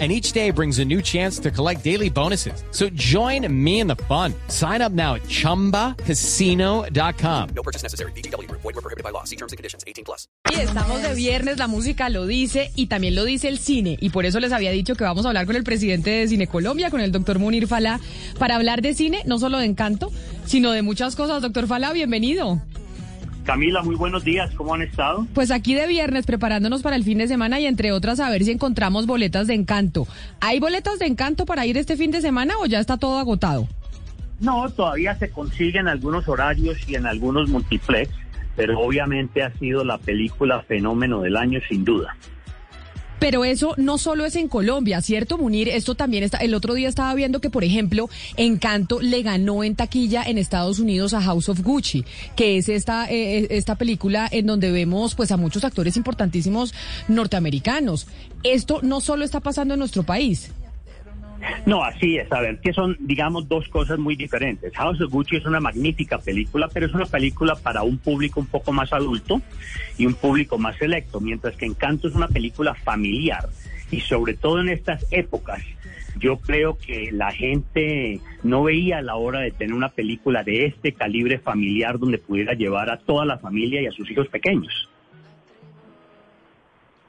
and each day brings a new chance to collect daily bonuses. So join me in the fun. Sign up now at ChumbaCasino.com. No purchase necessary. BGW. Void were prohibited by law. See terms and conditions. 18 plus. Y estamos de viernes, la música lo dice y también lo dice el cine. Y por eso les había dicho que vamos a hablar con el presidente de Cine Colombia, con el doctor Munir Falá, para hablar de cine, no solo de encanto, sino de muchas cosas. Doctor Falá, bienvenido. Camila, muy buenos días, ¿cómo han estado? Pues aquí de viernes preparándonos para el fin de semana y entre otras a ver si encontramos boletas de encanto. ¿Hay boletas de encanto para ir este fin de semana o ya está todo agotado? No, todavía se consiguen algunos horarios y en algunos multiplex, pero obviamente ha sido la película fenómeno del año sin duda. Pero eso no solo es en Colombia, ¿cierto, Munir? Esto también está. El otro día estaba viendo que, por ejemplo, Encanto le ganó en taquilla en Estados Unidos a House of Gucci, que es esta, eh, eh, esta película en donde vemos pues a muchos actores importantísimos norteamericanos. Esto no solo está pasando en nuestro país. No, así es. A ver, que son, digamos, dos cosas muy diferentes. House of Gucci es una magnífica película, pero es una película para un público un poco más adulto y un público más selecto, mientras que Encanto es una película familiar. Y sobre todo en estas épocas, yo creo que la gente no veía la hora de tener una película de este calibre familiar donde pudiera llevar a toda la familia y a sus hijos pequeños.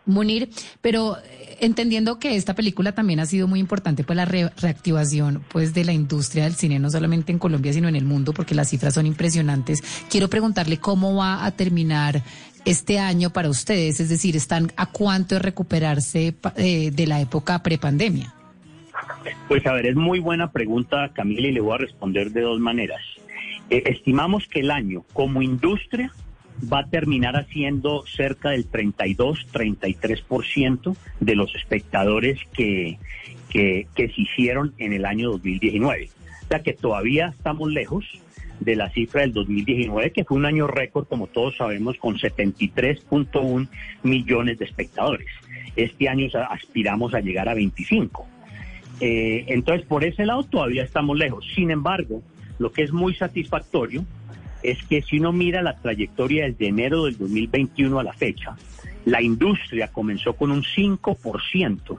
Munir, pero eh, entendiendo que esta película también ha sido muy importante para la reactivación pues de la industria del cine no solamente en Colombia sino en el mundo porque las cifras son impresionantes. Quiero preguntarle cómo va a terminar este año para ustedes, es decir, están a cuánto de recuperarse eh, de la época prepandemia. Pues a ver, es muy buena pregunta, Camila, y le voy a responder de dos maneras. Eh, estimamos que el año como industria va a terminar haciendo cerca del 32-33% de los espectadores que, que, se hicieron en el año 2019. O sea que todavía estamos lejos de la cifra del 2019, que fue un año récord, como todos sabemos, con 73.1 millones de espectadores. Este año aspiramos a llegar a 25. Eh, entonces, por ese lado todavía estamos lejos. Sin embargo, lo que es muy satisfactorio es que si uno mira la trayectoria desde enero del 2021 a la fecha, la industria comenzó con un 5%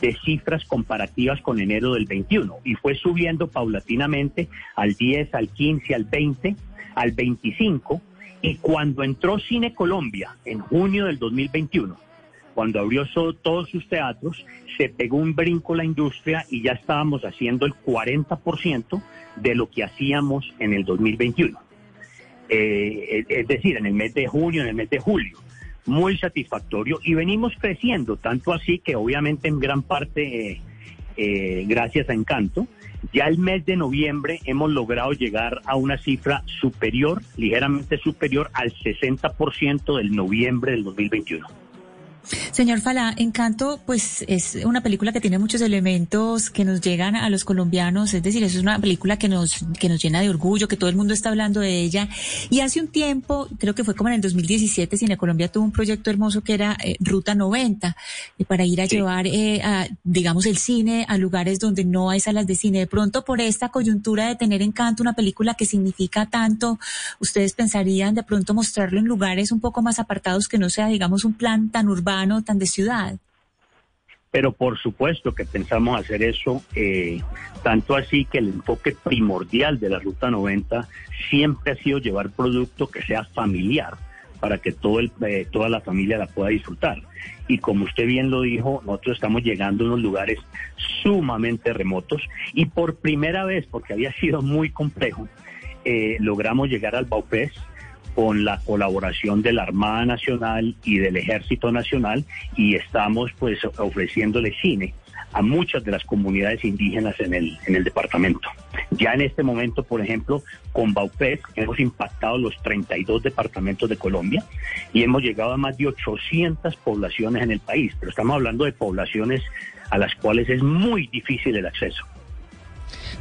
de cifras comparativas con enero del 21 y fue subiendo paulatinamente al 10, al 15, al 20, al 25 y cuando entró Cine Colombia en junio del 2021, cuando abrió todos sus teatros, se pegó un brinco la industria y ya estábamos haciendo el 40% de lo que hacíamos en el 2021. Eh, es decir, en el mes de junio, en el mes de julio. Muy satisfactorio y venimos creciendo, tanto así que obviamente en gran parte eh, eh, gracias a Encanto, ya el mes de noviembre hemos logrado llegar a una cifra superior, ligeramente superior al 60% del noviembre del 2021. Señor Fala, Encanto, pues es una película que tiene muchos elementos que nos llegan a los colombianos, es decir, es una película que nos, que nos llena de orgullo, que todo el mundo está hablando de ella. Y hace un tiempo, creo que fue como en el 2017, Cine Colombia tuvo un proyecto hermoso que era eh, Ruta 90, eh, para ir a llevar, eh, a, digamos, el cine a lugares donde no hay salas de cine. De pronto, por esta coyuntura de tener Encanto, una película que significa tanto, ustedes pensarían de pronto mostrarlo en lugares un poco más apartados que no sea, digamos, un plan tan urbano tan de ciudad. Pero por supuesto que pensamos hacer eso, eh, tanto así que el enfoque primordial de la Ruta 90 siempre ha sido llevar producto que sea familiar para que todo el, eh, toda la familia la pueda disfrutar. Y como usted bien lo dijo, nosotros estamos llegando a unos lugares sumamente remotos y por primera vez, porque había sido muy complejo, eh, logramos llegar al Baupés, con la colaboración de la Armada Nacional y del Ejército Nacional y estamos pues ofreciéndole cine a muchas de las comunidades indígenas en el, en el departamento. Ya en este momento, por ejemplo, con Baupés hemos impactado los 32 departamentos de Colombia y hemos llegado a más de 800 poblaciones en el país, pero estamos hablando de poblaciones a las cuales es muy difícil el acceso.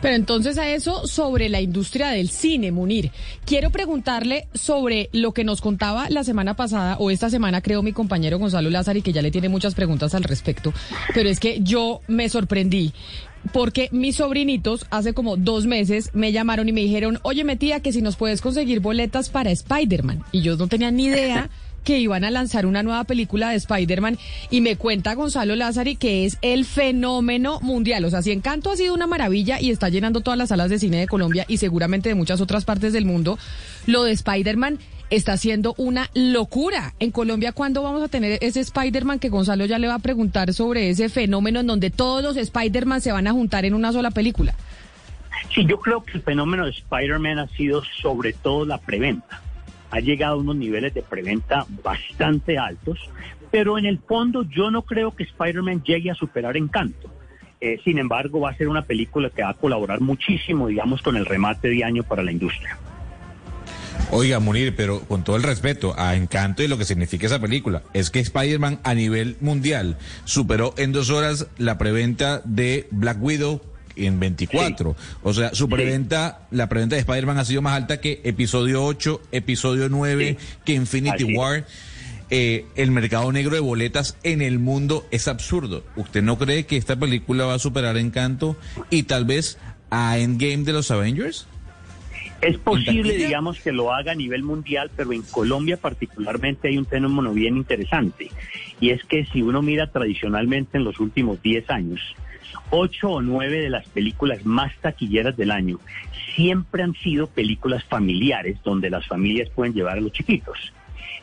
Pero entonces a eso sobre la industria del cine, Munir. Quiero preguntarle sobre lo que nos contaba la semana pasada, o esta semana creo mi compañero Gonzalo Lázaro, y que ya le tiene muchas preguntas al respecto. Pero es que yo me sorprendí porque mis sobrinitos hace como dos meses me llamaron y me dijeron, oye, tía, que si nos puedes conseguir boletas para Spider-Man. Y yo no tenía ni idea que iban a lanzar una nueva película de Spider-Man y me cuenta Gonzalo Lázari que es el fenómeno mundial. O sea, si Encanto ha sido una maravilla y está llenando todas las salas de cine de Colombia y seguramente de muchas otras partes del mundo, lo de Spider-Man está siendo una locura. En Colombia, ¿cuándo vamos a tener ese Spider-Man que Gonzalo ya le va a preguntar sobre ese fenómeno en donde todos los Spider-Man se van a juntar en una sola película? Sí, yo creo que el fenómeno de Spider-Man ha sido sobre todo la preventa. Ha llegado a unos niveles de preventa bastante altos, pero en el fondo yo no creo que Spider-Man llegue a superar Encanto. Eh, sin embargo, va a ser una película que va a colaborar muchísimo, digamos, con el remate de año para la industria. Oiga, Munir, pero con todo el respeto a Encanto y lo que significa esa película, es que Spider-Man a nivel mundial superó en dos horas la preventa de Black Widow en 24. O sea, su preventa, la preventa de Spider-Man ha sido más alta que episodio 8, episodio 9, que Infinity War. Eh, el mercado negro de boletas en el mundo es absurdo. ¿Usted no cree que esta película va a superar Encanto y tal vez a Endgame de los Avengers? Es posible, digamos, que lo haga a nivel mundial, pero en Colombia particularmente hay un fenómeno bien interesante. Y es que si uno mira tradicionalmente en los últimos 10 años, ocho o nueve de las películas más taquilleras del año siempre han sido películas familiares, donde las familias pueden llevar a los chiquitos.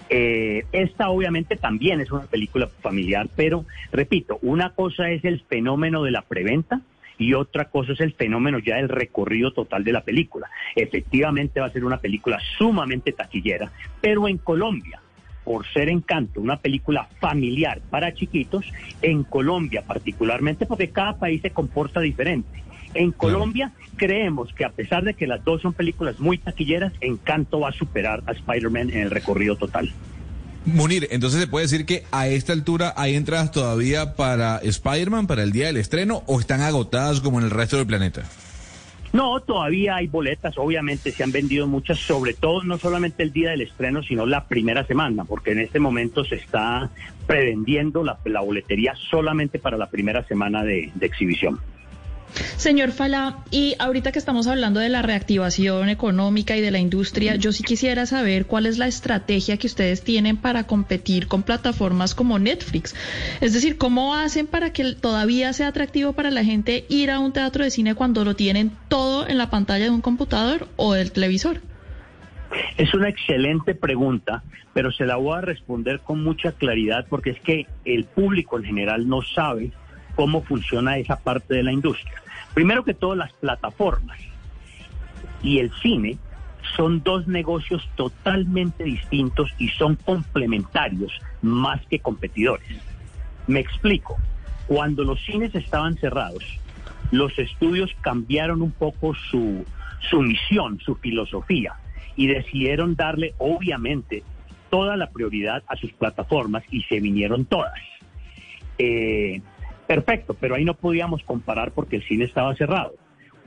Eh, esta obviamente también es una película familiar, pero repito, una cosa es el fenómeno de la preventa y otra cosa es el fenómeno ya del recorrido total de la película. Efectivamente va a ser una película sumamente taquillera, pero en Colombia, por ser Encanto, una película familiar para chiquitos, en Colombia particularmente, porque cada país se comporta diferente. En Colombia creemos que a pesar de que las dos son películas muy taquilleras, Encanto va a superar a Spider-Man en el recorrido total. Munir, entonces se puede decir que a esta altura hay entradas todavía para Spider-Man para el día del estreno o están agotadas como en el resto del planeta? No, todavía hay boletas, obviamente se han vendido muchas, sobre todo no solamente el día del estreno, sino la primera semana, porque en este momento se está prevendiendo la, boletería solamente para la primera semana de exhibición. Señor Fala, y ahorita que estamos hablando de la reactivación económica y de la industria, yo sí quisiera saber cuál es la estrategia que ustedes tienen para competir con plataformas como Netflix. Es decir, ¿cómo hacen para que todavía sea atractivo para la gente ir a un teatro de cine cuando lo tienen todo en la pantalla de un computador o del televisor? Es una excelente pregunta, pero se la voy a responder con mucha claridad porque es que el público en general no sabe cómo funciona esa parte de la industria. Primero que todo, las plataformas y el cine son dos negocios totalmente distintos y son complementarios más que competidores. Me explico. Cuando los cines estaban cerrados, los estudios cambiaron un poco su, su misión, su filosofía, y decidieron darle, obviamente, toda la prioridad a sus plataformas y se vinieron todas. Eh, Perfecto, pero ahí no podíamos comparar porque el cine estaba cerrado.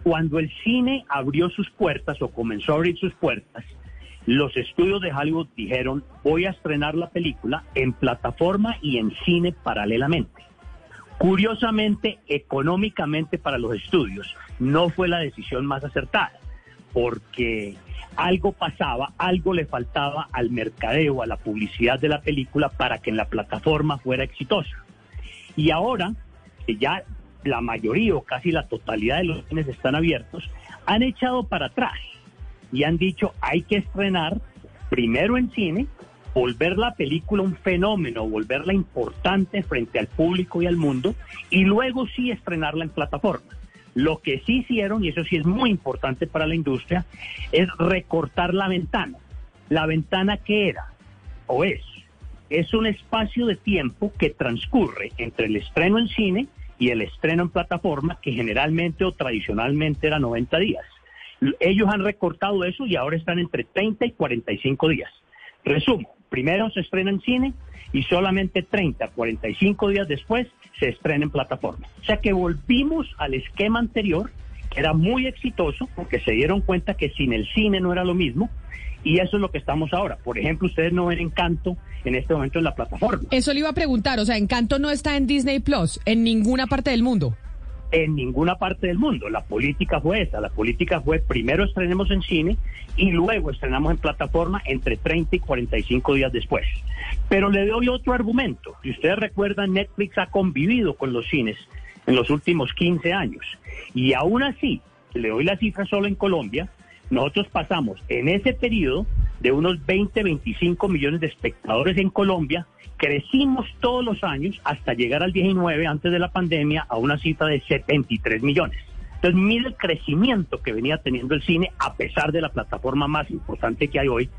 Cuando el cine abrió sus puertas o comenzó a abrir sus puertas, los estudios de Hollywood dijeron, voy a estrenar la película en plataforma y en cine paralelamente. Curiosamente, económicamente para los estudios, no fue la decisión más acertada, porque algo pasaba, algo le faltaba al mercadeo, a la publicidad de la película para que en la plataforma fuera exitosa. Y ahora que ya la mayoría o casi la totalidad de los cines están abiertos, han echado para atrás y han dicho hay que estrenar primero en cine, volver la película un fenómeno, volverla importante frente al público y al mundo, y luego sí estrenarla en plataforma. Lo que sí hicieron, y eso sí es muy importante para la industria, es recortar la ventana. La ventana que era o es es un espacio de tiempo que transcurre entre el estreno en cine y el estreno en plataforma, que generalmente o tradicionalmente era 90 días. Ellos han recortado eso y ahora están entre 30 y 45 días. Resumo, primero se estrena en cine y solamente 30, 45 días después se estrena en plataforma. O sea que volvimos al esquema anterior que era muy exitoso porque se dieron cuenta que sin el cine no era lo mismo y eso es lo que estamos ahora. Por ejemplo, ustedes no ven Encanto en este momento en la plataforma. Eso le iba a preguntar, o sea, Encanto no está en Disney Plus, en ninguna parte del mundo. En ninguna parte del mundo. La política fue esa. La política fue primero estrenemos en cine y luego estrenamos en plataforma entre 30 y 45 días después. Pero le doy otro argumento. Si ustedes recuerdan, Netflix ha convivido con los cines en los últimos 15 años. Y aún así, le doy la cifra solo en Colombia, nosotros pasamos en ese periodo de unos 20, 25 millones de espectadores en Colombia, crecimos todos los años hasta llegar al 19, antes de la pandemia, a una cifra de 73 millones. Entonces, mire el crecimiento que venía teniendo el cine a pesar de la plataforma más importante que hay hoy,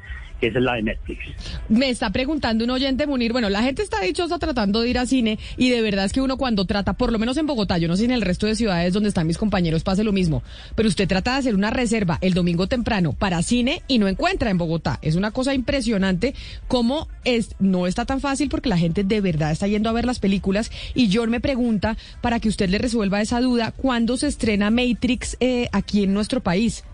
es la de Netflix. Me está preguntando un oyente, Munir, bueno, la gente está dichosa tratando de ir a cine y de verdad es que uno cuando trata, por lo menos en Bogotá, yo no sé en el resto de ciudades donde están mis compañeros pase lo mismo, pero usted trata de hacer una reserva el domingo temprano para cine y no encuentra en Bogotá. Es una cosa impresionante cómo es, no está tan fácil porque la gente de verdad está yendo a ver las películas y John me pregunta para que usted le resuelva esa duda, ¿cuándo se estrena Matrix eh, aquí en nuestro país?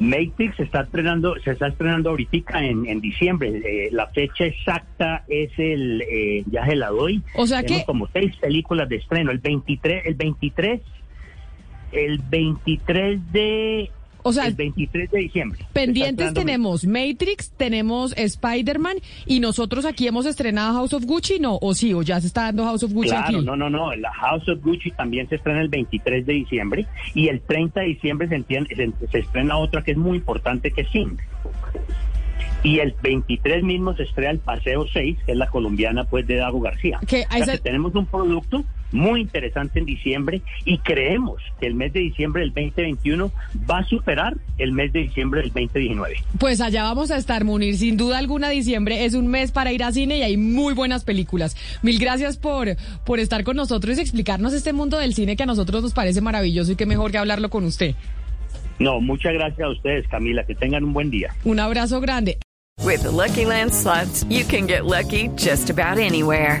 Matrix se está estrenando, se está estrenando ahorita en, en diciembre. Eh, la fecha exacta es el, eh, ya se la doy. O sea Tenemos que- como seis películas de estreno. El 23, el 23, el 23 de, O sea, el 23 de diciembre. Pendientes tenemos Matrix, tenemos Spider-Man y nosotros aquí hemos estrenado House of Gucci, ¿no? O sí, o ya se está dando House of Gucci Claro, aquí. no, no, no. La House of Gucci también se estrena el 23 de diciembre y el 30 de diciembre se, entien- se- se estrena otra que es muy importante que es Sing. Y el 23 mismo se estrena el Paseo 6, que es la colombiana pues de Dago García. O sea se- que tenemos un producto muy interesante en diciembre y creemos que el mes de diciembre del 2021 va a superar el mes de diciembre del 2019. Pues allá vamos a estar, Munir. Sin duda alguna, diciembre es un mes para ir a cine y hay muy buenas películas. Mil gracias por, por estar con nosotros y explicarnos este mundo del cine que a nosotros nos parece maravilloso y qué mejor que hablarlo con usted. No, muchas gracias a ustedes, Camila. Que tengan un buen día. Un abrazo grande. With the Lucky Land slots, you can get lucky just about anywhere.